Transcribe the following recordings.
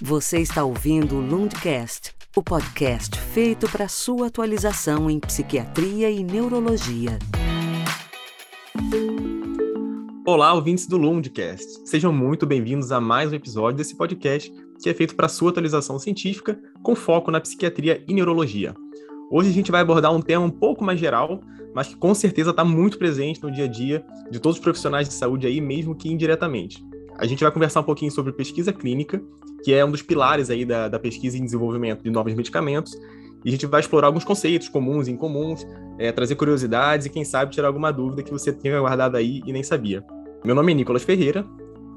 Você está ouvindo o Lundcast, o podcast feito para sua atualização em psiquiatria e neurologia. Olá, ouvintes do Lundcast. Sejam muito bem-vindos a mais um episódio desse podcast que é feito para sua atualização científica com foco na psiquiatria e neurologia. Hoje a gente vai abordar um tema um pouco mais geral, mas que com certeza está muito presente no dia a dia de todos os profissionais de saúde aí, mesmo que indiretamente. A gente vai conversar um pouquinho sobre pesquisa clínica, que é um dos pilares aí da, da pesquisa e desenvolvimento de novos medicamentos, e a gente vai explorar alguns conceitos comuns e incomuns, é, trazer curiosidades e, quem sabe, tirar alguma dúvida que você tenha guardado aí e nem sabia. Meu nome é Nicolas Ferreira,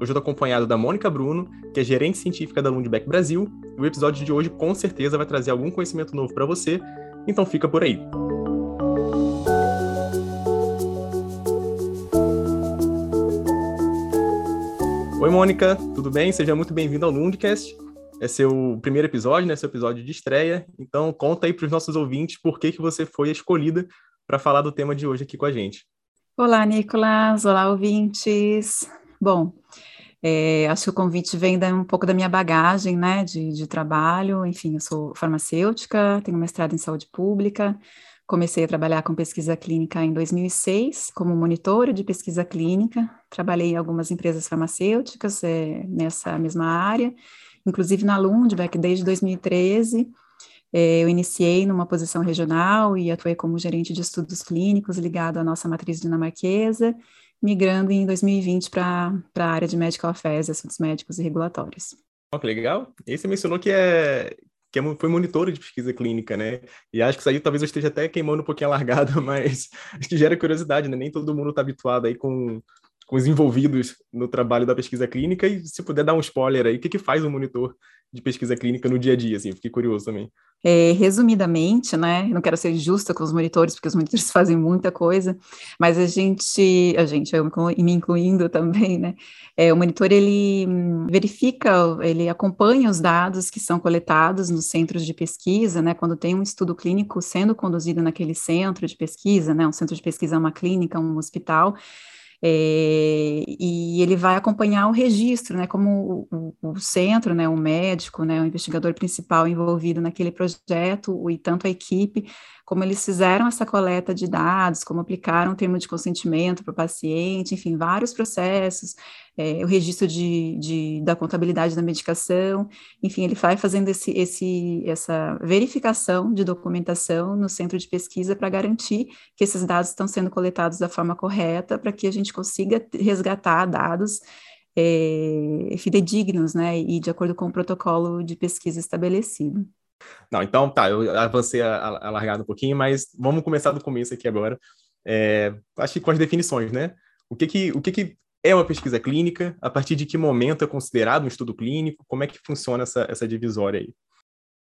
hoje eu estou acompanhado da Mônica Bruno, que é gerente científica da Lundbeck Brasil, e o episódio de hoje com certeza vai trazer algum conhecimento novo para você, então fica por aí. Oi, Mônica, tudo bem? Seja muito bem-vindo ao Lundcast. É seu primeiro episódio, né? Seu episódio de estreia. Então, conta aí para os nossos ouvintes por que, que você foi escolhida para falar do tema de hoje aqui com a gente. Olá, Nicolas. Olá, ouvintes. Bom, é, acho que o convite vem da, um pouco da minha bagagem, né, de, de trabalho. Enfim, eu sou farmacêutica, tenho mestrado em saúde pública, Comecei a trabalhar com pesquisa clínica em 2006 como monitora de pesquisa clínica. Trabalhei em algumas empresas farmacêuticas é, nessa mesma área, inclusive na Lundbeck desde 2013. É, eu iniciei numa posição regional e atuei como gerente de estudos clínicos ligado à nossa matriz dinamarquesa, migrando em 2020 para a área de Medical Affairs, assuntos médicos e regulatórios. Oh, que legal. E você mencionou que é que é foi monitora de pesquisa clínica, né? E acho que isso aí talvez eu esteja até queimando um pouquinho a largada, mas acho que gera curiosidade, né? Nem todo mundo está habituado aí com, com os envolvidos no trabalho da pesquisa clínica. E se puder dar um spoiler aí, o que, que faz um monitor de pesquisa clínica no dia a dia, assim? Fiquei curioso também. É, resumidamente, né, não quero ser justa com os monitores, porque os monitores fazem muita coisa, mas a gente, a gente, eu me incluindo também, né, é, o monitor, ele hum, verifica, ele acompanha os dados que são coletados nos centros de pesquisa, né, quando tem um estudo clínico sendo conduzido naquele centro de pesquisa, né, um centro de pesquisa é uma clínica, um hospital, é, e ele vai acompanhar o registro, né, como o, o, centro, né, o médico, né, o investigador principal envolvido naquele projeto, e tanto a equipe, como eles fizeram essa coleta de dados, como aplicaram o termo de consentimento para o paciente, enfim, vários processos, é, o registro de, de, da contabilidade da medicação, enfim, ele vai fazendo esse, esse, essa verificação de documentação no centro de pesquisa para garantir que esses dados estão sendo coletados da forma correta, para que a gente consiga resgatar dados é, fidedignos, né, e de acordo com o protocolo de pesquisa estabelecido. Não, então tá, eu avancei a, a, largada um pouquinho, mas vamos começar do começo aqui agora. É, acho que com as definições, né? O que que, o que que é uma pesquisa clínica? A partir de que momento é considerado um estudo clínico? Como é que funciona essa, essa divisória aí?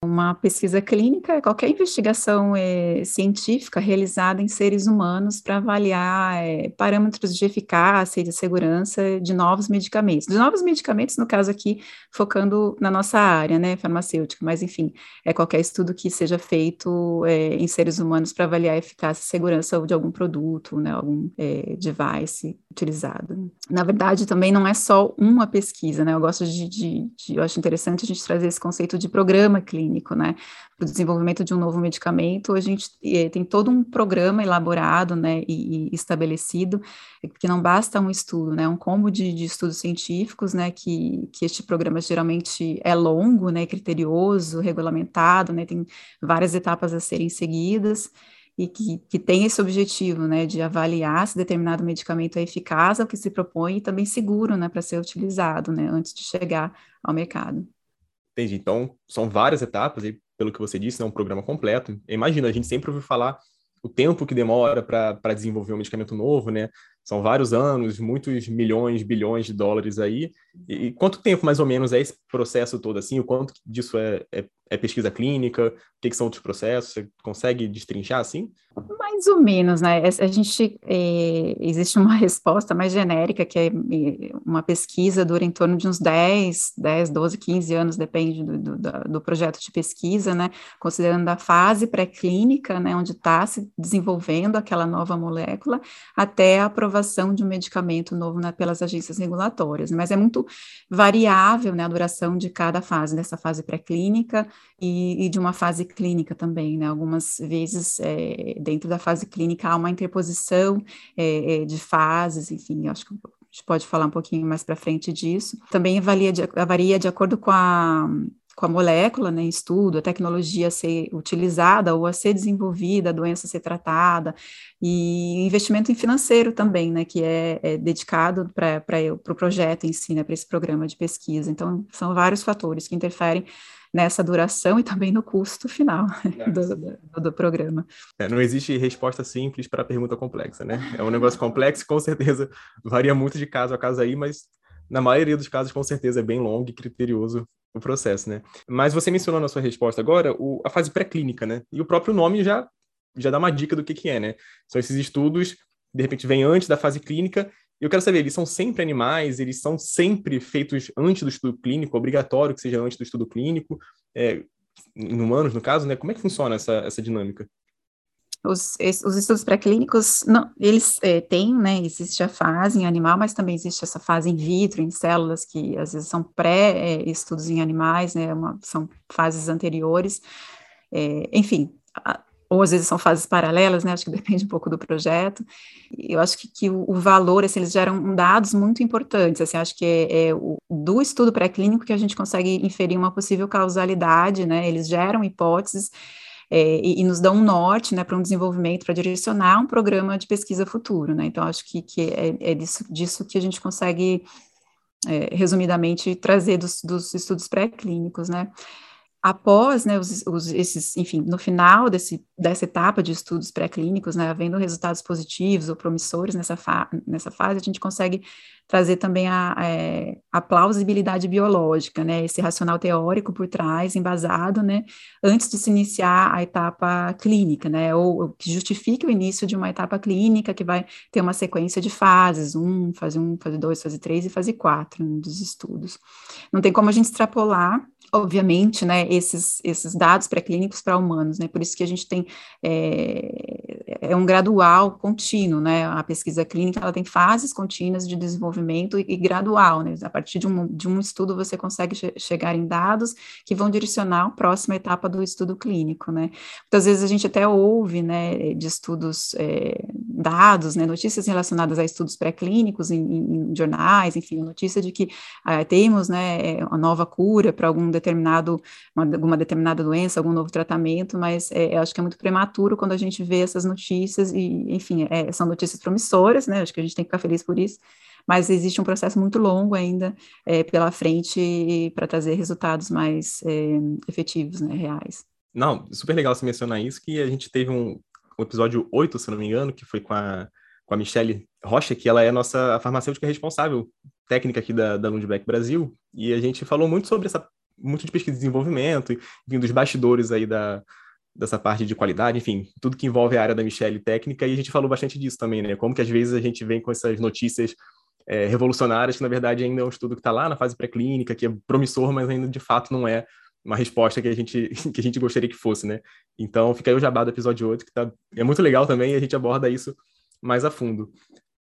Uma pesquisa clínica é qualquer investigação é, científica realizada em seres humanos para avaliar é, parâmetros de eficácia e de segurança de novos medicamentos. De novos medicamentos, no caso aqui, focando na nossa área, né, farmacêutica, mas enfim, é qualquer estudo que seja feito é, em seres humanos para avaliar a eficácia e segurança de algum produto, né, algum device utilizado. Na verdade, também não é só uma pesquisa, né, eu gosto de, de, de eu acho interessante a gente trazer esse conceito de programa clínico clínico, né? Para o desenvolvimento de um novo medicamento, a gente eh, tem todo um programa elaborado, né, e, e, estabelecido, que não basta um estudo, né, um combo de, de, estudos científicos, né, que, que este programa geralmente é longo, né, criterioso, regulamentado, né, tem várias etapas a serem seguidas, e que, que tem esse objetivo, né, de avaliar se determinado medicamento é eficaz ao que se propõe e também seguro, né, para ser utilizado, né, antes de chegar ao mercado. Entendi. Então, são várias etapas, e pelo que você disse, é um programa completo. Imagina, a gente sempre ouviu falar o tempo que demora para desenvolver um medicamento novo, né? São vários anos, muitos milhões, bilhões de dólares aí. E, e, quanto tempo, mais ou menos, é esse processo todo, assim? O quanto disso é, é, é pesquisa clínica? O que, que são outros processos? Você consegue destrinchar assim? Mais ou menos, né? A gente é, existe uma resposta mais genérica, que é, é uma pesquisa dura em torno de uns 10, 10, 12, 15 anos, depende do, do, do projeto de pesquisa, né? Considerando a fase pré-clínica, né? Onde está se desenvolvendo aquela nova molécula, até a aprovação de um medicamento novo né, pelas agências regulatórias. Mas é muito variável, né? A duração de cada fase, dessa fase pré-clínica e, e, de uma fase clínica também, né? Algumas vezes é, dentro da fase clínica há uma interposição é, de fases, enfim, acho que a gente pode falar um pouquinho mais para frente disso. Também varia de, varia de acordo com a, com a molécula, né, estudo, a tecnologia a ser utilizada ou a ser desenvolvida, a doença a ser tratada, e investimento em financeiro também, né, que é, é dedicado para o pro projeto em si, né, para esse programa de pesquisa. Então, são vários fatores que interferem nessa duração e também no custo final do, do, do, programa. É, não existe resposta simples para a pergunta complexa, né? É um negócio complexo, com certeza varia muito de caso a caso aí, mas na maioria dos casos, com certeza, é bem longo e criterioso o processo, né? Mas você mencionou na sua resposta agora o, a fase pré-clínica, né? E o próprio nome já, já dá uma dica do que, que é, né? São esses estudos, de repente, vem antes da fase clínica eu quero saber, eles são sempre animais, eles são sempre feitos antes do estudo clínico, obrigatório que seja antes do estudo clínico, é, em humanos, no caso, né? Como é que funciona essa, essa dinâmica? Os, os estudos pré-clínicos, não, eles é, têm, né, existe a fase em animal, mas também existe essa fase in vitro, em células, que às vezes são pré-estudos em animais, né, uma, são fases anteriores, é, enfim, a, ou às vezes são fases paralelas, né? Acho que depende um pouco do projeto. Eu acho que, que o, o, valor, assim, eles geram dados muito importantes. Assim, acho que é, é o, do estudo pré-clínico que a gente consegue inferir uma possível causalidade, né? Eles geram hipóteses é, e, e, nos dão um norte, né, para um desenvolvimento, para direcionar um programa de pesquisa futuro, né? Então, acho que, que é, é disso, disso que a gente consegue, é, resumidamente, trazer dos, dos estudos pré-clínicos, né? Após, né, os, os, esses, enfim, no final desse, dessa etapa de estudos pré-clínicos, né, havendo resultados positivos ou promissores nessa, fa nessa fase, a gente consegue trazer também a, a, é, a, plausibilidade biológica, né, esse racional teórico por trás, embasado, né, antes de se iniciar a etapa clínica, né, ou, ou que justifique o início de uma etapa clínica que vai ter uma sequência de fases, um, fase um, fase dois, fase três e fase quatro dos estudos. Não tem como a gente extrapolar obviamente, né, esses, esses dados pré-clínicos para humanos, né, por isso que a gente tem, é, é, um gradual contínuo, né, a pesquisa clínica, ela tem fases contínuas de desenvolvimento e, e gradual, né, a partir de um, de um estudo você consegue che chegar em dados que vão direcionar a próxima etapa do estudo clínico, né, muitas vezes a gente até ouve, né, de estudos, é, dados, né, notícias relacionadas a estudos pré-clínicos em, em, jornais, enfim, notícia de que ah, temos, né, uma nova cura para algum determinado, uma, alguma determinada doença, algum novo tratamento, mas é, acho que é muito prematuro quando a gente vê essas notícias e, enfim, é, são notícias promissoras, né? Acho que a gente tem que ficar feliz por isso, mas existe um processo muito longo ainda é, pela frente para trazer resultados mais é, efetivos, né, reais. Não, super legal você mencionar isso, que a gente teve um, um episódio 8, se não me engano, que foi com a, com a Michelle Rocha, que ela é a nossa farmacêutica responsável técnica aqui da, da Lundbeck Brasil, e a gente falou muito sobre essa muito de pesquisa e desenvolvimento, vindo dos bastidores aí da, dessa parte de qualidade, enfim, tudo que envolve a área da Michelle técnica, e a gente falou bastante disso também, né? Como que às vezes a gente vem com essas notícias é, revolucionárias, que na verdade ainda é um estudo que está lá na fase pré-clínica, que é promissor, mas ainda de fato não é uma resposta que a gente, que a gente gostaria que fosse, né? Então fica aí o jabá do episódio 8, que tá, é muito legal também, e a gente aborda isso mais a fundo.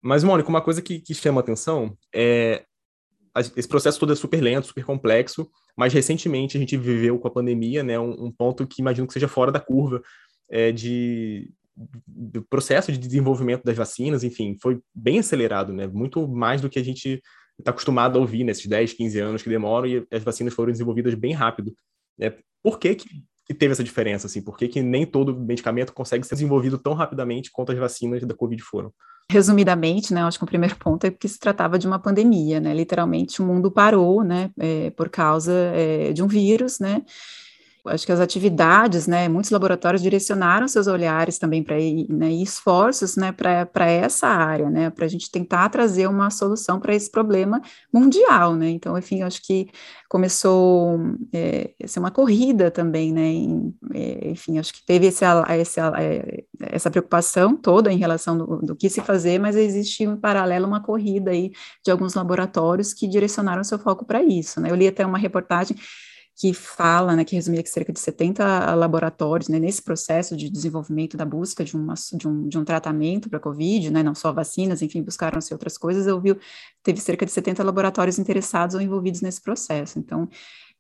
Mas, Mônica, uma coisa que, que chama atenção é esse processo todo é super lento, super complexo, mas recentemente a gente viveu com a pandemia, né, um, um ponto que imagino que seja fora da curva é, de do processo de desenvolvimento das vacinas, enfim, foi bem acelerado, né, muito mais do que a gente está acostumado a ouvir nesses 10, 15 anos que demoram e as vacinas foram desenvolvidas bem rápido. Né? Por que, que, que teve essa diferença? Assim? Por que, que nem todo medicamento consegue ser desenvolvido tão rapidamente quanto as vacinas da Covid foram? Resumidamente, né, acho que o primeiro ponto é que se tratava de uma pandemia, né, literalmente o mundo parou, né, é, por causa é, de um vírus, né, acho que as atividades, né, muitos laboratórios direcionaram seus olhares também para né, e esforços, né, para essa área, né, para a gente tentar trazer uma solução para esse problema mundial, né, então, enfim, acho que começou é, a ser uma corrida também, né, em, é, enfim, acho que teve esse, esse, é, essa preocupação toda em relação do, do, que se fazer, mas existe em paralelo uma corrida aí de alguns laboratórios que direcionaram seu foco para isso, né, eu li até uma reportagem que fala, né, que resumia que cerca de 70 laboratórios, né, nesse processo de desenvolvimento da busca de, uma, de, um, de um tratamento para a Covid, né, não só vacinas, enfim, buscaram-se outras coisas, eu vi, teve cerca de 70 laboratórios interessados ou envolvidos nesse processo, então,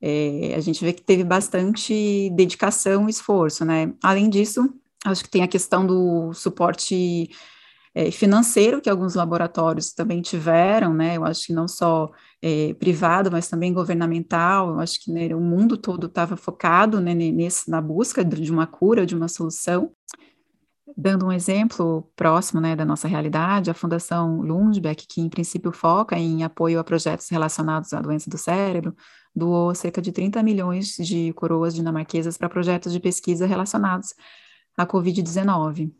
é, a gente vê que teve bastante dedicação e esforço, né, além disso, acho que tem a questão do suporte é, financeiro que alguns laboratórios também tiveram, né? Eu acho que não só é, privado, mas também governamental. Eu acho que né, o mundo todo estava focado né, nesse, na busca de uma cura, de uma solução. Dando um exemplo próximo né, da nossa realidade, a Fundação Lundbeck, que em princípio foca em apoio a projetos relacionados à doença do cérebro, doou cerca de 30 milhões de coroas dinamarquesas para projetos de pesquisa relacionados à Covid-19,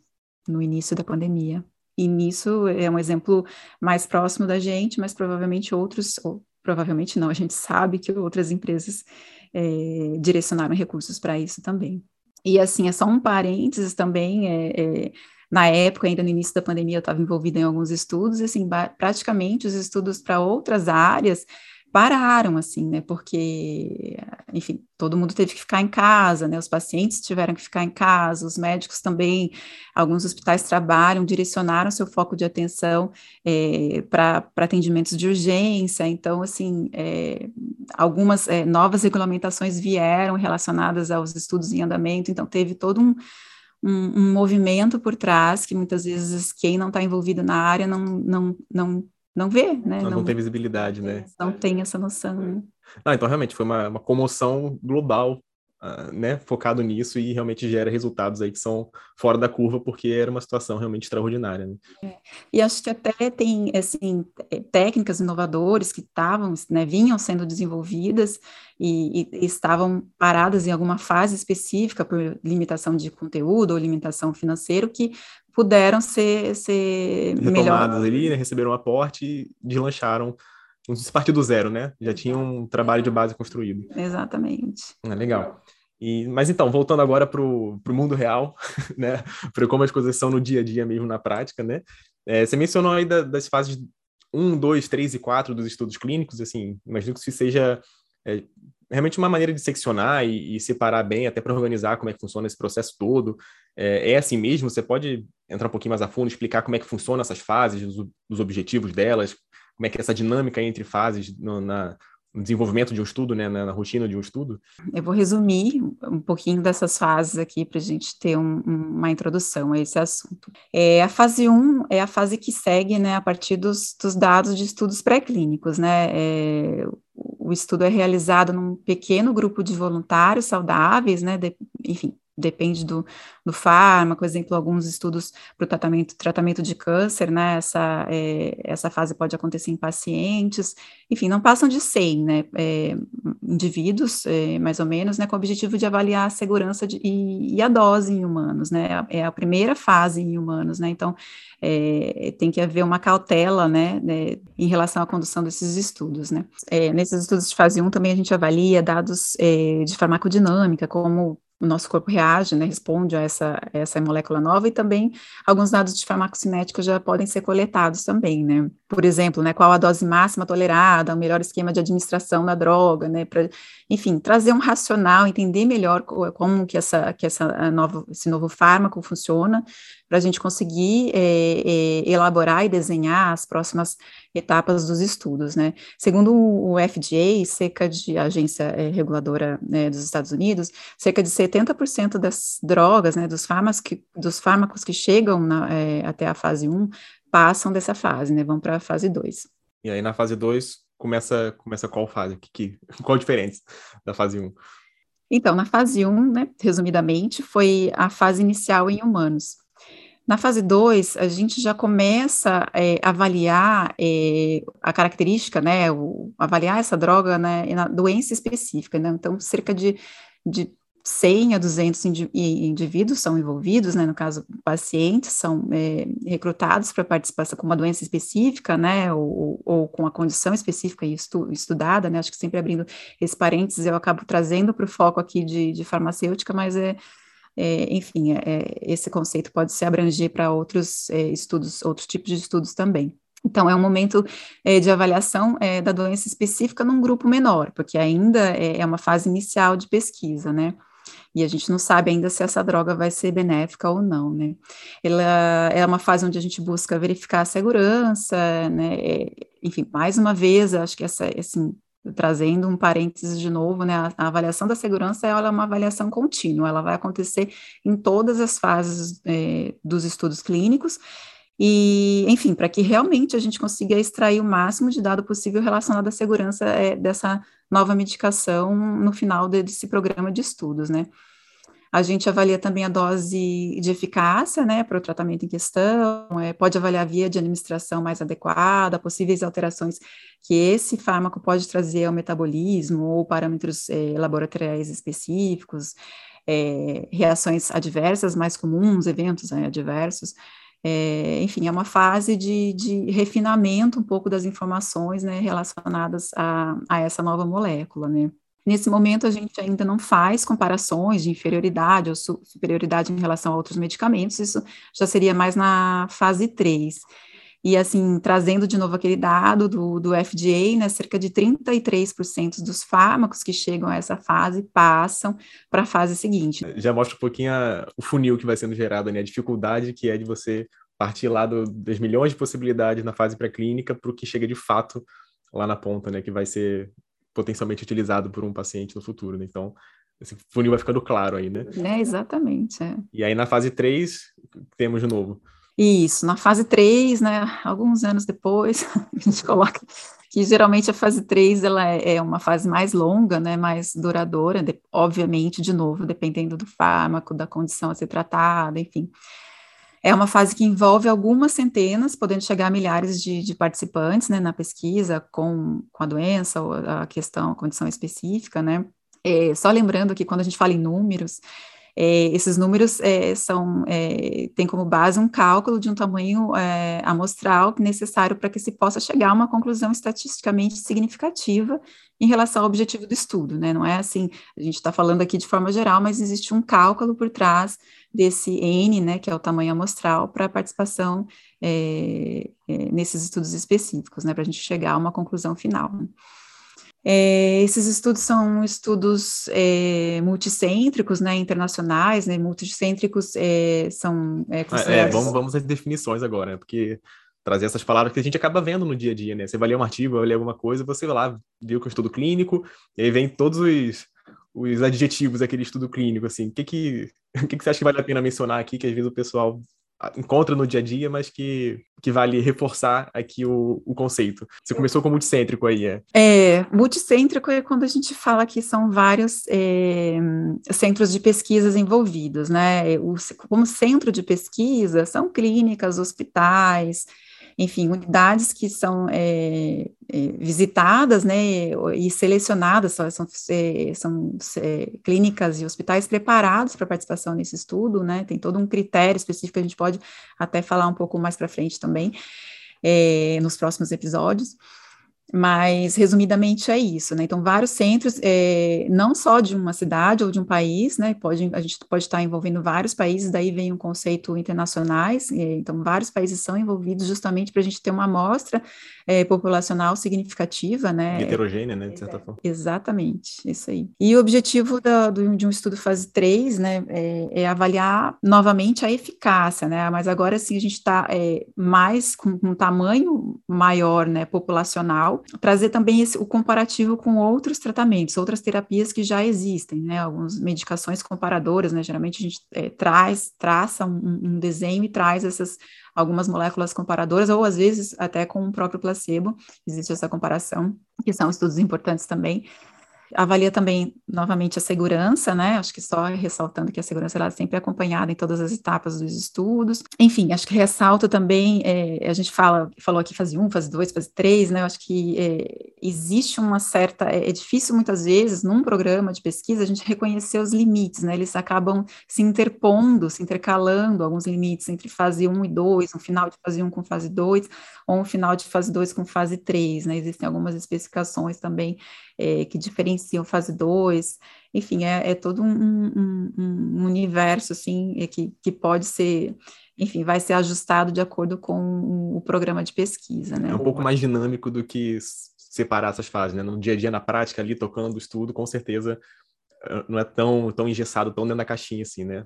no início da pandemia. E nisso é um exemplo mais próximo da gente, mas provavelmente outros, ou provavelmente não, a gente sabe que outras empresas é, direcionaram recursos para isso também. E assim, é só um parênteses também, é, é, na época, ainda no início da pandemia, eu estava envolvida em alguns estudos, e assim, praticamente os estudos para outras áreas pararam, assim, né, porque, enfim, todo mundo teve que ficar em casa, né, os pacientes tiveram que ficar em casa, os médicos também, alguns hospitais trabalham, direcionaram seu foco de atenção é, eh, para atendimentos de urgência, então, assim, é, algumas é, novas regulamentações vieram relacionadas aos estudos em andamento, então teve todo um, um, um movimento por trás que muitas vezes quem não está envolvido na área não, não, não não vê, né? Não, não tem visibilidade, né? Não tem essa noção. Ah, então realmente foi uma, uma comoção global, uh, né? Focado nisso e realmente gera resultados aí que são fora da curva, porque era uma situação realmente extraordinária. Né? É. E acho que até tem, assim, é, técnicas inovadoras que estavam, né, vinham sendo desenvolvidas e, e, estavam paradas em alguma fase específica por limitação de conteúdo ou limitação financeira, que puderam ser, ser retomadas melhor. ali, né, receberam um aporte e deslancharam se partir do zero, né? Já tinha um trabalho de base construído. Exatamente. É, legal. E, mas então, voltando agora para o mundo real, né? Para como as coisas são no dia a dia mesmo, na prática, né? É, você mencionou aí da, das fases 1, 2, 3 e 4 dos estudos clínicos, assim, imagino que isso seja é, realmente uma maneira de seccionar e, e separar bem, até para organizar como é que funciona esse processo todo. É, é, assim mesmo? Você pode entrar um pouquinho mais a fundo, explicar como é que funcionam essas fases, os, os objetivos delas, como é que é essa dinâmica entre fases no, na, desenvolvimento de um estudo, né, na, na, rotina de um estudo? Eu vou resumir um pouquinho dessas fases aqui para a gente ter um, uma introdução a esse assunto. É, a fase 1 um é a fase que segue né, a partir dos, dos dados de estudos pré-clínicos. Né, é, o estudo é realizado num pequeno grupo de voluntários saudáveis, né, de, enfim, depende do, do fármaco, exemplo, alguns estudos para o tratamento, tratamento de câncer, né, essa, é, essa fase pode acontecer em pacientes, enfim, não passam de 100, né, é, indivíduos, é, mais ou menos, né, com o objetivo de avaliar a segurança de, e, e, a dose em humanos, né, é a primeira fase em humanos, né, então é, tem que haver uma cautela, né, né, em relação à condução desses estudos, né. É, nesses estudos de fase 1 também a gente avalia dados é, de farmacodinâmica, como o nosso corpo reage, né, responde a essa, essa molécula nova e também alguns dados de farmacocinética já podem ser coletados também, né, por exemplo, né, qual a dose máxima tolerada, o melhor esquema de administração da droga, né, para, enfim, trazer um racional, entender melhor como que essa, que essa nova, esse novo fármaco funciona, para a gente conseguir é, é, elaborar e desenhar as próximas etapas dos estudos, né? Segundo o FDA, cerca de a agência é, reguladora né, dos Estados Unidos, cerca de 70% das drogas, né, dos fármacos que, dos fármacos que chegam na, até a fase 1 passam dessa fase, né? Vão para a fase 2. E aí na fase 2 começa começa qual fase? Que, que, qual a diferença da fase 1? Então, na fase 1, né, resumidamente, foi a fase inicial em humanos. Na fase 2, a gente já começa é, a avaliar é, a característica, né, o, avaliar essa droga né, na doença específica, né, então cerca de, de 100 a 200 indivíduos são envolvidos, né, no caso, pacientes são é, recrutados para participação com uma doença específica, né, ou, ou com a condição específica e estu, estudada, né, acho que sempre abrindo esse parênteses, eu acabo trazendo para o foco aqui de, de farmacêutica, mas é, é enfim, é, é esse conceito pode se abranger para outros é, estudos, outros tipos de estudos também. Então, é um momento é, de avaliação é, da doença específica num grupo menor, porque ainda é, é uma fase inicial de pesquisa, né? E a gente não sabe ainda se essa droga vai ser benéfica ou não, né? Ela é uma fase onde a gente busca verificar a segurança, né? É, enfim, mais uma vez, acho que essa, assim, trazendo um parênteses de novo, né? A, a avaliação da segurança ela é uma avaliação contínua, ela vai acontecer em todas as fases é, dos estudos clínicos e, enfim, para que realmente a gente consiga extrair o máximo de dado possível relacionado à segurança é, dessa nova medicação no final desse programa de estudos, né? A gente avalia também a dose de eficácia, né, para o tratamento em questão, é, pode avaliar a via de administração mais adequada, possíveis alterações que esse fármaco pode trazer ao metabolismo ou parâmetros é, laboratoriais específicos, é, reações adversas mais comuns, eventos né, adversos, é, enfim, é uma fase de, de, refinamento um pouco das informações né, relacionadas a, a, essa nova molécula, né. Nesse momento, a gente ainda não faz comparações de inferioridade ou su superioridade em relação a outros medicamentos, isso já seria mais na fase 3. E, assim, trazendo de novo aquele dado do, do FDA, né, cerca de 33% dos fármacos que chegam a essa fase passam para a fase seguinte. Já mostra um pouquinho a, o funil que vai sendo gerado, né, a dificuldade que é de você partir lá do, das milhões de possibilidades na fase pré-clínica para o que chega de fato lá na ponta, né, que vai ser potencialmente utilizado por um paciente no futuro, né? Então, esse funil vai ficando claro aí, né? É, exatamente. É. E aí na fase 3, temos de novo isso, na fase 3, né, alguns anos depois, a gente coloca que geralmente a fase 3 ela é, é uma fase mais longa, né, mais duradoura, de, obviamente, de novo, dependendo do fármaco, da condição a ser tratada, enfim. É uma fase que envolve algumas centenas, podendo chegar a milhares de, de participantes, né, na pesquisa com, com a doença ou a questão, a condição específica, né. É, só lembrando que quando a gente fala em números, é, esses números é, são é, têm como base um cálculo de um tamanho é, amostral necessário para que se possa chegar a uma conclusão estatisticamente significativa em relação ao objetivo do estudo, né? Não é assim, a gente está falando aqui de forma geral, mas existe um cálculo por trás desse N, né, que é o tamanho amostral, para a participação é, é, nesses estudos específicos, né, para a gente chegar a uma conclusão final. É, esses estudos são estudos é, multicêntricos, né, internacionais, né, multicêntricos é, são é, é, vamos, vamos às definições agora, né, porque trazer essas palavras que a gente acaba vendo no dia a dia, né, você vai ler um artigo, vai ler alguma coisa, você vai lá, viu que é um estudo clínico, e aí vem todos os, os adjetivos daquele estudo clínico, assim, o que que, o que que você acha que vale a pena mencionar aqui, que às vezes o pessoal encontra no dia a dia, mas que, que vale reforçar aqui o, o conceito. Você começou com multicêntrico aí, é? É, multicêntrico é quando a gente fala que são vários é, centros de pesquisas envolvidos, né? O, como centro de pesquisa, são clínicas, hospitais, enfim, unidades que são é, é, visitadas, né, e selecionadas, são, são, é, são é, clínicas e hospitais preparados para participação nesse estudo, né, tem todo um critério específico, a gente pode até falar um pouco mais para frente também, é, nos próximos episódios, mas, resumidamente, é isso, né? Então, vários centros, é, não só de uma cidade ou de um país, né? Pode, a gente pode estar envolvendo vários países, daí vem um conceito internacionais, é, então, vários países são envolvidos justamente para a gente ter uma amostra é, populacional significativa, né? Heterogênea, né? De certa forma. Exatamente, isso aí. E o objetivo da, do, de um estudo fase 3, né? É, é, avaliar novamente a eficácia, né? Mas agora sim a gente está mais com um tamanho maior, né? Populacional trazer também esse, o comparativo com outros tratamentos, outras terapias que já existem, né, algumas medicações comparadoras, né, geralmente a gente é, traz, traça um, um, desenho e traz essas algumas moléculas comparadoras, ou às vezes até com o próprio placebo, existe essa comparação, que são estudos importantes também, avalia também, novamente, a segurança, né? Acho que só ressaltando que a segurança ela é sempre acompanhada em todas as etapas dos estudos. Enfim, acho que ressalto também, é, a gente fala, falou aqui fase 1, fase 2, fase 3, né? Eu acho que é, existe uma certa, é, é, difícil muitas vezes, num programa de pesquisa, a gente reconhecer os limites, né? Eles acabam se interpondo, se intercalando alguns limites entre fase 1 e 2, um final de fase 1 com fase 2, ou um final de fase 2 com fase 3, né? Existem algumas especificações também é, que diferenciam fase 2, enfim, é, é todo um, um, um, universo, assim, é que, que pode ser, enfim, vai ser ajustado de acordo com o programa de pesquisa, né? É um pouco mais dinâmico do que separar essas fases, né? No dia a dia, na prática, ali, tocando o estudo, com certeza não é tão, tão engessado, tão dentro da caixinha, assim, né?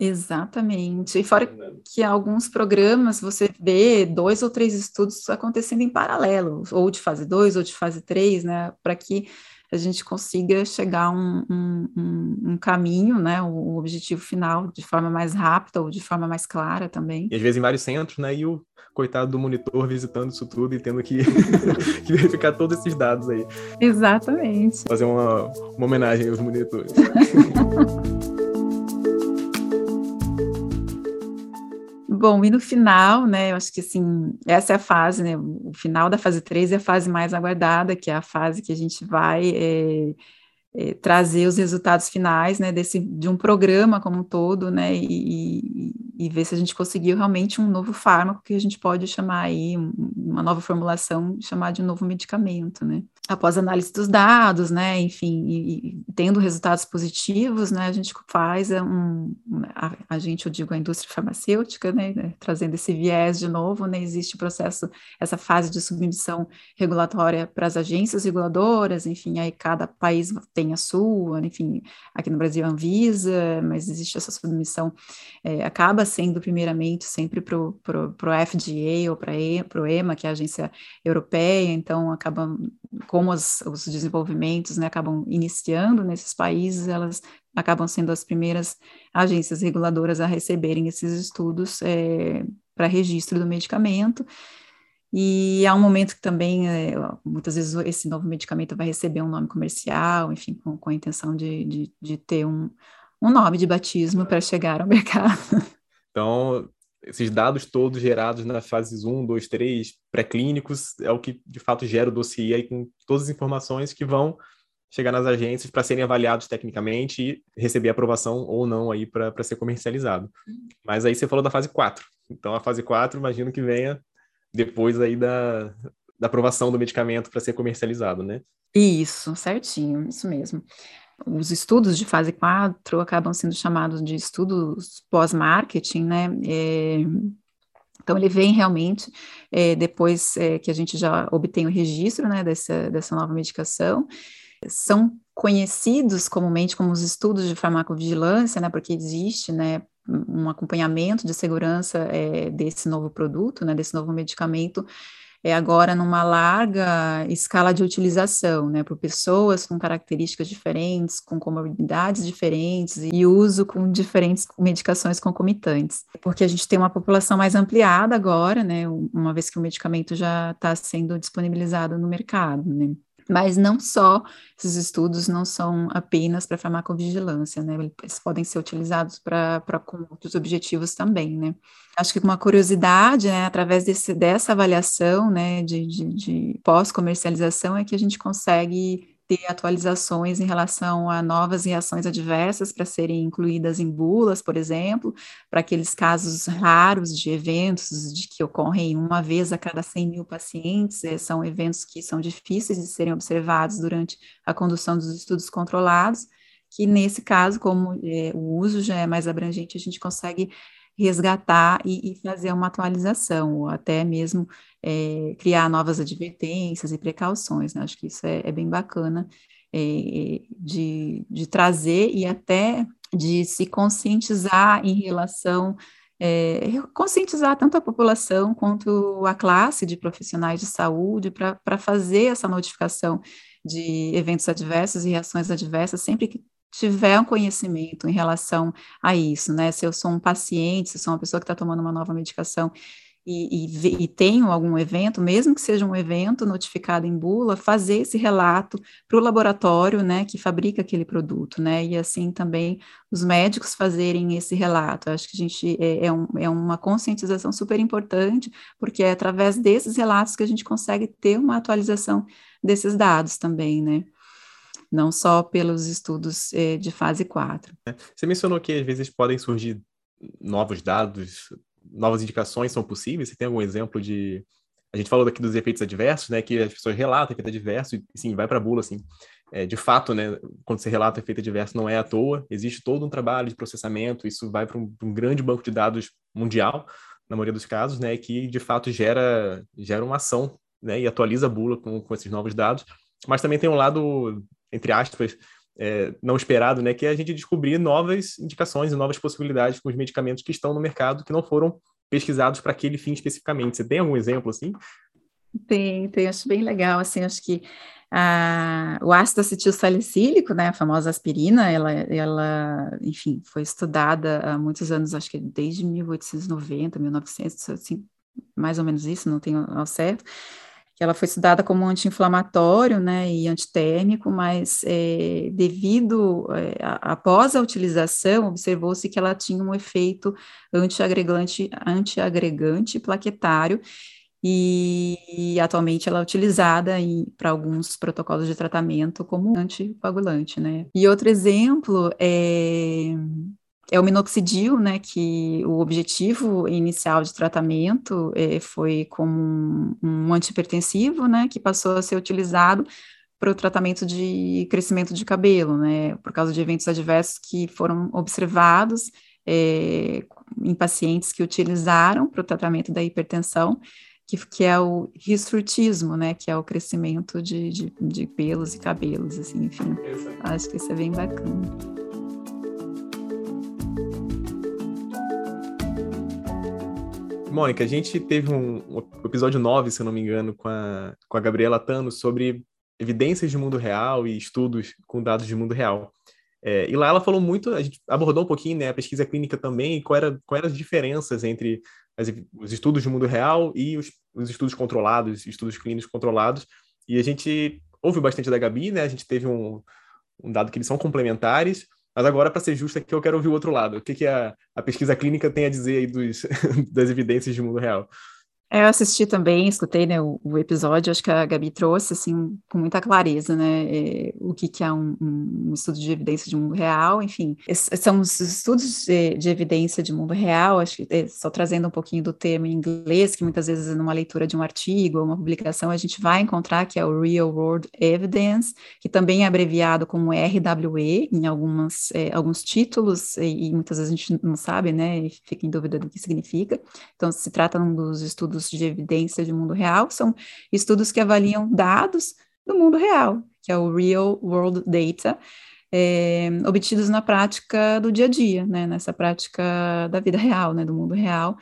Exatamente. E fora que alguns programas você vê dois ou três estudos acontecendo em paralelo, ou de fase 2 ou de fase 3, né? Para que a gente consiga chegar a um, um, um, caminho, né, o objetivo final, de forma mais rápida ou de forma mais clara também. E às vezes em vários centros, né, e o coitado do monitor visitando isso tudo e tendo que, que verificar todos esses dados aí. Exatamente. Fazer uma, uma homenagem aos monitores. Bom, e no final, né, eu acho que assim, essa é a fase, né, o final da fase 3 é a fase mais aguardada, que é a fase que a gente vai é, é, trazer os resultados finais, né, desse, de um programa como um todo, né, e, e, ver se a gente conseguiu realmente um novo fármaco que a gente pode chamar aí, uma nova formulação, chamar de um novo medicamento, né. Após análise dos dados, né, enfim, e, e, tendo resultados positivos, né, a gente faz um, a, a, gente, eu digo, a indústria farmacêutica, né, né, trazendo esse viés de novo, né, existe o processo, essa fase de submissão regulatória para as agências reguladoras, enfim, aí cada país tem a sua, enfim, aqui no Brasil a Anvisa, mas existe essa submissão, é, acaba sendo primeiramente sempre para o FDA ou para o EMA, que é a agência europeia, então acaba como as, os desenvolvimentos né, acabam iniciando nesses países, elas acabam sendo as primeiras agências reguladoras a receberem esses estudos é, para registro do medicamento. E há um momento que também, é, muitas vezes, esse novo medicamento vai receber um nome comercial, enfim, com, com a intenção de, de, de ter um, um nome de batismo para chegar ao mercado. Então, esses dados todos gerados nas fases 1, 2, 3, pré-clínicos, é o que de fato gera o dossiê aí com todas as informações que vão chegar nas agências para serem avaliados tecnicamente e receber aprovação ou não aí para ser comercializado. Mas aí você falou da fase 4. Então a fase 4, imagino que venha depois aí da, da aprovação do medicamento para ser comercializado, né? Isso, certinho, isso mesmo os estudos de fase 4 acabam sendo chamados de estudos pós-marketing, né? É, então, ele vem realmente é, depois é, que a gente já obtém o registro né, dessa, dessa nova medicação. São conhecidos comumente como os estudos de farmacovigilância, né, porque existe né, um acompanhamento de segurança é, desse novo produto, né, desse novo medicamento, é agora numa larga escala de utilização, né, por pessoas com características diferentes, com comorbidades diferentes e uso com diferentes medicações concomitantes, porque a gente tem uma população mais ampliada agora, né, uma vez que o medicamento já está sendo disponibilizado no mercado, né. Mas não só, esses estudos não são apenas para farmacovigilância, né? Eles podem ser utilizados para outros objetivos também, né? Acho que uma curiosidade, né, através desse, dessa avaliação, né, de, de, de pós-comercialização, é que a gente consegue ter atualizações em relação a novas reações adversas para serem incluídas em bulas, por exemplo, para aqueles casos raros de eventos de que ocorrem uma vez a cada 100 mil pacientes, eh, são eventos que são difíceis de serem observados durante a condução dos estudos controlados, que nesse caso, como é, o uso já é mais abrangente, a gente consegue resgatar e, e, fazer uma atualização, ou até mesmo é, criar novas advertências e precauções. Né? Acho que isso é, é bem bacana é, de, de trazer e até de se conscientizar em relação é, conscientizar tanto a população quanto a classe de profissionais de saúde para fazer essa notificação de eventos adversos e reações adversas sempre que tiver um conhecimento em relação a isso, né? Se eu sou um paciente, se eu sou uma pessoa que está tomando uma nova medicação e, e, e tenham algum evento, mesmo que seja um evento notificado em bula, fazer esse relato para o laboratório, né, que fabrica aquele produto, né, e assim também os médicos fazerem esse relato. Eu acho que a gente é, é, um, é uma conscientização super importante, porque é através desses relatos que a gente consegue ter uma atualização desses dados também, né não só pelos estudos eh, de fase 4. Você mencionou que às vezes podem surgir novos dados, novas indicações são possíveis? Você tem algum exemplo de. A gente falou aqui dos efeitos adversos, né? Que as pessoas relatam efeito adverso e, sim, vai para a bula, assim. É, de fato, né? Quando você relata efeito adverso, não é à toa. Existe todo um trabalho de processamento, isso vai para um, um, grande banco de dados mundial, na maioria dos casos, né? Que, de fato, gera, gera uma ação, né? E atualiza a bula com, com esses novos dados. Mas também tem um lado, entre aspas, é, não esperado, né, que é a gente descobrir novas indicações e novas possibilidades com os medicamentos que estão no mercado que não foram pesquisados para aquele fim especificamente. Você tem algum exemplo assim? Tem, tem, acho bem legal, assim, acho que o ácido acetil salicílico, né, a famosa aspirina, ela, ela, enfim, foi estudada há muitos anos, acho que desde 1890, 1900, assim, mais ou menos isso, não tenho ao certo, que ela foi estudada como anti-inflamatório, né, e antitérmico, mas é, devido, é, após a utilização, observou-se que ela tinha um efeito antiagregante, antiagregante plaquetário, e, e, atualmente ela é utilizada para alguns protocolos de tratamento como anticoagulante, né. E outro exemplo é é o minoxidil, né, que o objetivo inicial de tratamento é, foi como um, um antipertensivo, né, que passou a ser utilizado para o tratamento de crescimento de cabelo, né, por causa de eventos adversos que foram observados é, em pacientes que utilizaram para o tratamento da hipertensão, que, que é o hirsutismo, né, que é o crescimento de, de, de pelos e cabelos, assim, enfim, acho que isso é bem bacana. Mônica, a gente teve um, um, episódio 9, se eu não me engano, com a, com a Gabriela Tano sobre evidências de mundo real e estudos com dados de mundo real. É, e lá ela falou muito, a gente abordou um pouquinho né, a pesquisa clínica também, e era, eram as diferenças entre as, os estudos de mundo real e os, os estudos controlados, estudos clínicos controlados. E a gente ouviu bastante da Gabi, né? A gente teve um, um dado que eles são complementares, mas agora, para ser justo, aqui eu quero ouvir o outro lado. O que, que a, a pesquisa clínica tem a dizer aí dos, das evidências de mundo real? É, eu assisti também, escutei né, o, o, episódio, acho que a Gabi trouxe assim, com muita clareza né, é, o que, que é um, um, estudo de evidência de mundo real, enfim, são os estudos de, de evidência de mundo real, acho que é, só trazendo um pouquinho do termo em inglês, que muitas vezes numa leitura de um artigo ou uma publicação a gente vai encontrar que é o Real World Evidence, que também é abreviado como RWE em algumas, é, alguns títulos, e, e, muitas vezes a gente não sabe, né, e fica em dúvida do que significa, então se trata um dos estudos estudos de evidência de mundo real, são estudos que avaliam dados do mundo real, que é o Real World Data, é, obtidos na prática do dia a dia, né, nessa prática da vida real, né, do mundo real.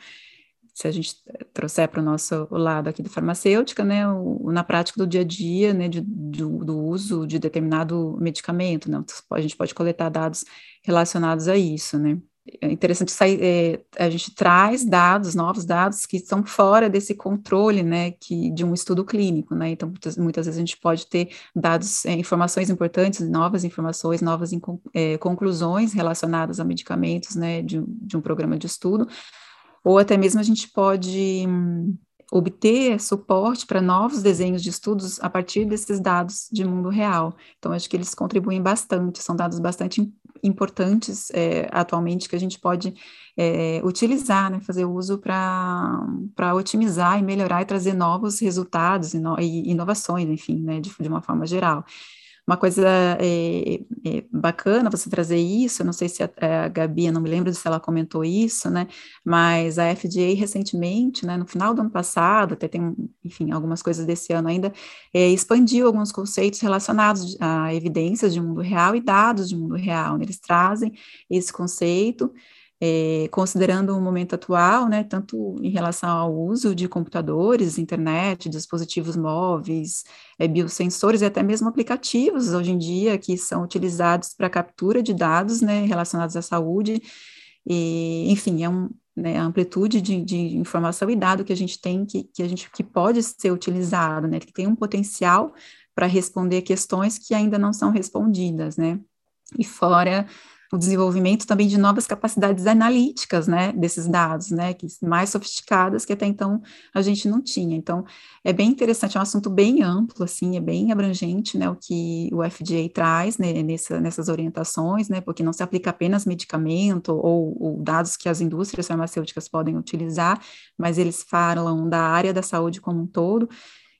Se a gente trouxer para o nosso lado aqui da farmacêutica, né, o, na prática do dia a dia, né, de, do, do uso de determinado medicamento, né, a gente pode coletar dados relacionados a isso, né é interessante sair, é, a gente traz dados, novos dados que estão fora desse controle, né, que de um estudo clínico, né, então muitas, muitas vezes a gente pode ter dados, é, informações importantes, novas informações, novas é, conclusões relacionadas a medicamentos, né, de, de um programa de estudo, ou até mesmo a gente pode hum, obter suporte para novos desenhos de estudos a partir desses dados de mundo real. Então, acho que eles contribuem bastante, são dados bastante importantes é, atualmente que a gente pode é, utilizar, né, fazer uso para otimizar e melhorar e trazer novos resultados e, no, e inovações, enfim, né, de, de uma forma geral uma coisa é, é, bacana você trazer isso, não sei se a, a Gabi, não me lembro se ela comentou isso, né, mas a FDA recentemente, né, no final do ano passado, até tem, enfim, algumas coisas desse ano ainda, é, expandiu alguns conceitos relacionados a evidências de mundo real e dados de mundo real, né, eles trazem esse conceito, é, considerando o momento atual, né, tanto em relação ao uso de computadores, internet, dispositivos móveis, é, biosensores e até mesmo aplicativos hoje em dia que são utilizados para captura de dados, né, relacionados à saúde, e, enfim, é um, né, a amplitude de, de, informação e dado que a gente tem que, que a gente que pode ser utilizado, né, que tem um potencial para responder questões que ainda não são respondidas, né? E fora o desenvolvimento também de novas capacidades analíticas, né, desses dados, né, que mais sofisticadas que até então a gente não tinha. Então, é bem interessante, é um assunto bem amplo, assim, é bem abrangente, né, o que o FDA traz né, nessa, nessas orientações, né, porque não se aplica apenas medicamento ou, ou dados que as indústrias farmacêuticas podem utilizar, mas eles falam da área da saúde como um todo.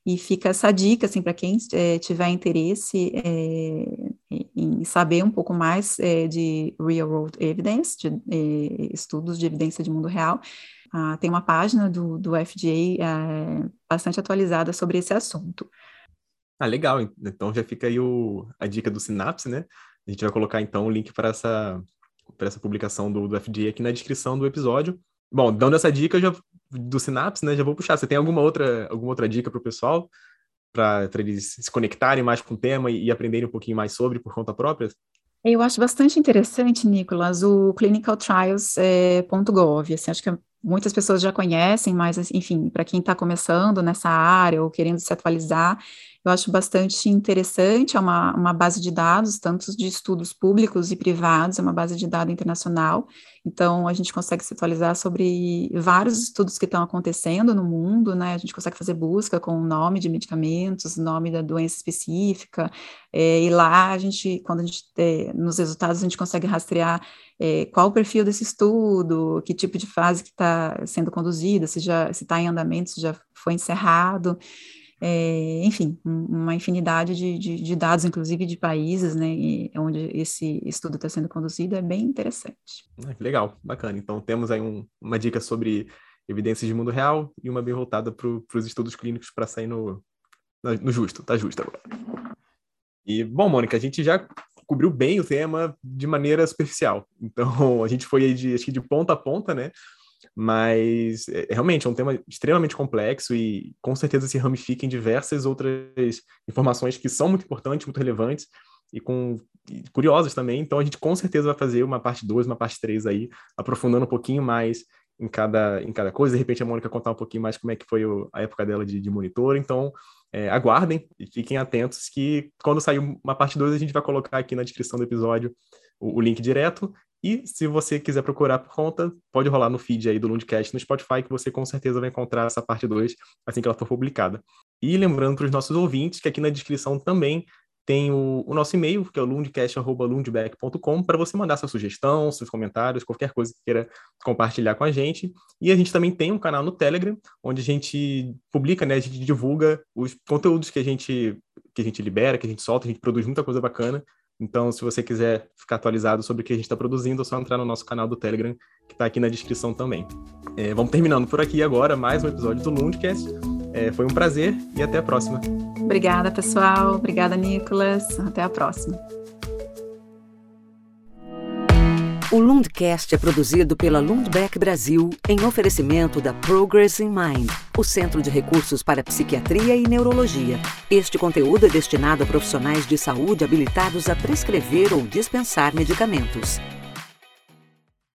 E fica essa dica, assim, para quem é, tiver interesse é, em saber um pouco mais é, de real world evidence, de estudos de evidência de mundo real, ah, tem uma página do, do FDA bastante atualizada sobre esse assunto. Ah, legal. Então já fica aí o, a dica do Synapse, né? A gente vai colocar então o link para essa, para essa publicação do, do FDA aqui na descrição do episódio. Bom, dando essa dica, eu já do Synapse, né? Já vou puxar. Você tem alguma outra, alguma outra dica para o pessoal? Para eles se conectarem mais com o tema e, e aprenderem um pouquinho mais sobre por conta própria? Eu acho bastante interessante, Nicolas, o clinicaltrials.gov. Assim, acho que muitas pessoas já conhecem, mas, enfim, para quem está começando nessa área ou querendo se atualizar, eu acho bastante interessante, é uma, uma base de dados, tanto de estudos públicos e privados, é uma base de dados internacional, então a gente consegue se atualizar sobre vários estudos que estão acontecendo no mundo, né, a gente consegue fazer busca com o nome de medicamentos, nome da doença específica, é, e lá a gente, quando a gente, é, nos resultados a gente consegue rastrear é, qual o perfil desse estudo, que tipo de fase que está sendo conduzida, se já está em andamento, se já foi encerrado, é, enfim, uma infinidade de, de, de, dados, inclusive de países, né, onde esse estudo está sendo conduzido, é bem interessante. Ah, legal, bacana. Então, temos aí um, uma dica sobre evidências de mundo real e uma bem voltada para os estudos clínicos para sair no, no justo, tá justo agora. E, bom, Mônica, a gente já cobriu bem o tema de maneira superficial. Então, a gente foi de, acho que de ponta a ponta, né? Mas é, realmente é um tema extremamente complexo e com certeza se ramifica em diversas outras informações que são muito importantes, muito relevantes e com e curiosas também. Então a gente com certeza vai fazer uma parte 2, uma parte 3 aí, aprofundando um pouquinho mais em cada, em cada coisa. De repente a Mônica contar um pouquinho mais como é que foi o, a época dela de, de monitor. Então é, aguardem e fiquem atentos que quando sair uma parte 2 a gente vai colocar aqui na descrição do episódio o, o link direto e se você quiser procurar por conta, pode rolar no feed aí do Lundcast no Spotify, que você com certeza vai encontrar essa parte 2 assim que ela for publicada. E lembrando para os nossos ouvintes que aqui na descrição também tem o, o nosso e-mail, que é o lundcast.lundbeck.com, para você mandar sua sugestão, seus comentários, qualquer coisa que queira compartilhar com a gente. E a gente também tem um canal no Telegram, onde a gente publica, né, a gente divulga os conteúdos que a gente, que a gente libera, que a gente solta, a gente produz muita coisa bacana. Então, se você quiser ficar atualizado sobre o que a gente está produzindo, é só entrar no nosso canal do Telegram, que está aqui na descrição também. É, vamos terminando por aqui agora, mais um episódio do Lundcast. É, foi um prazer e até a próxima. Obrigada, pessoal. Obrigada, Nicolas. Até a próxima. O Lundcast é produzido pela Lundbeck Brasil em oferecimento da Progress in Mind, o Centro de Recursos para Psiquiatria e Neurologia. Este conteúdo é destinado a profissionais de saúde habilitados a prescrever ou dispensar medicamentos.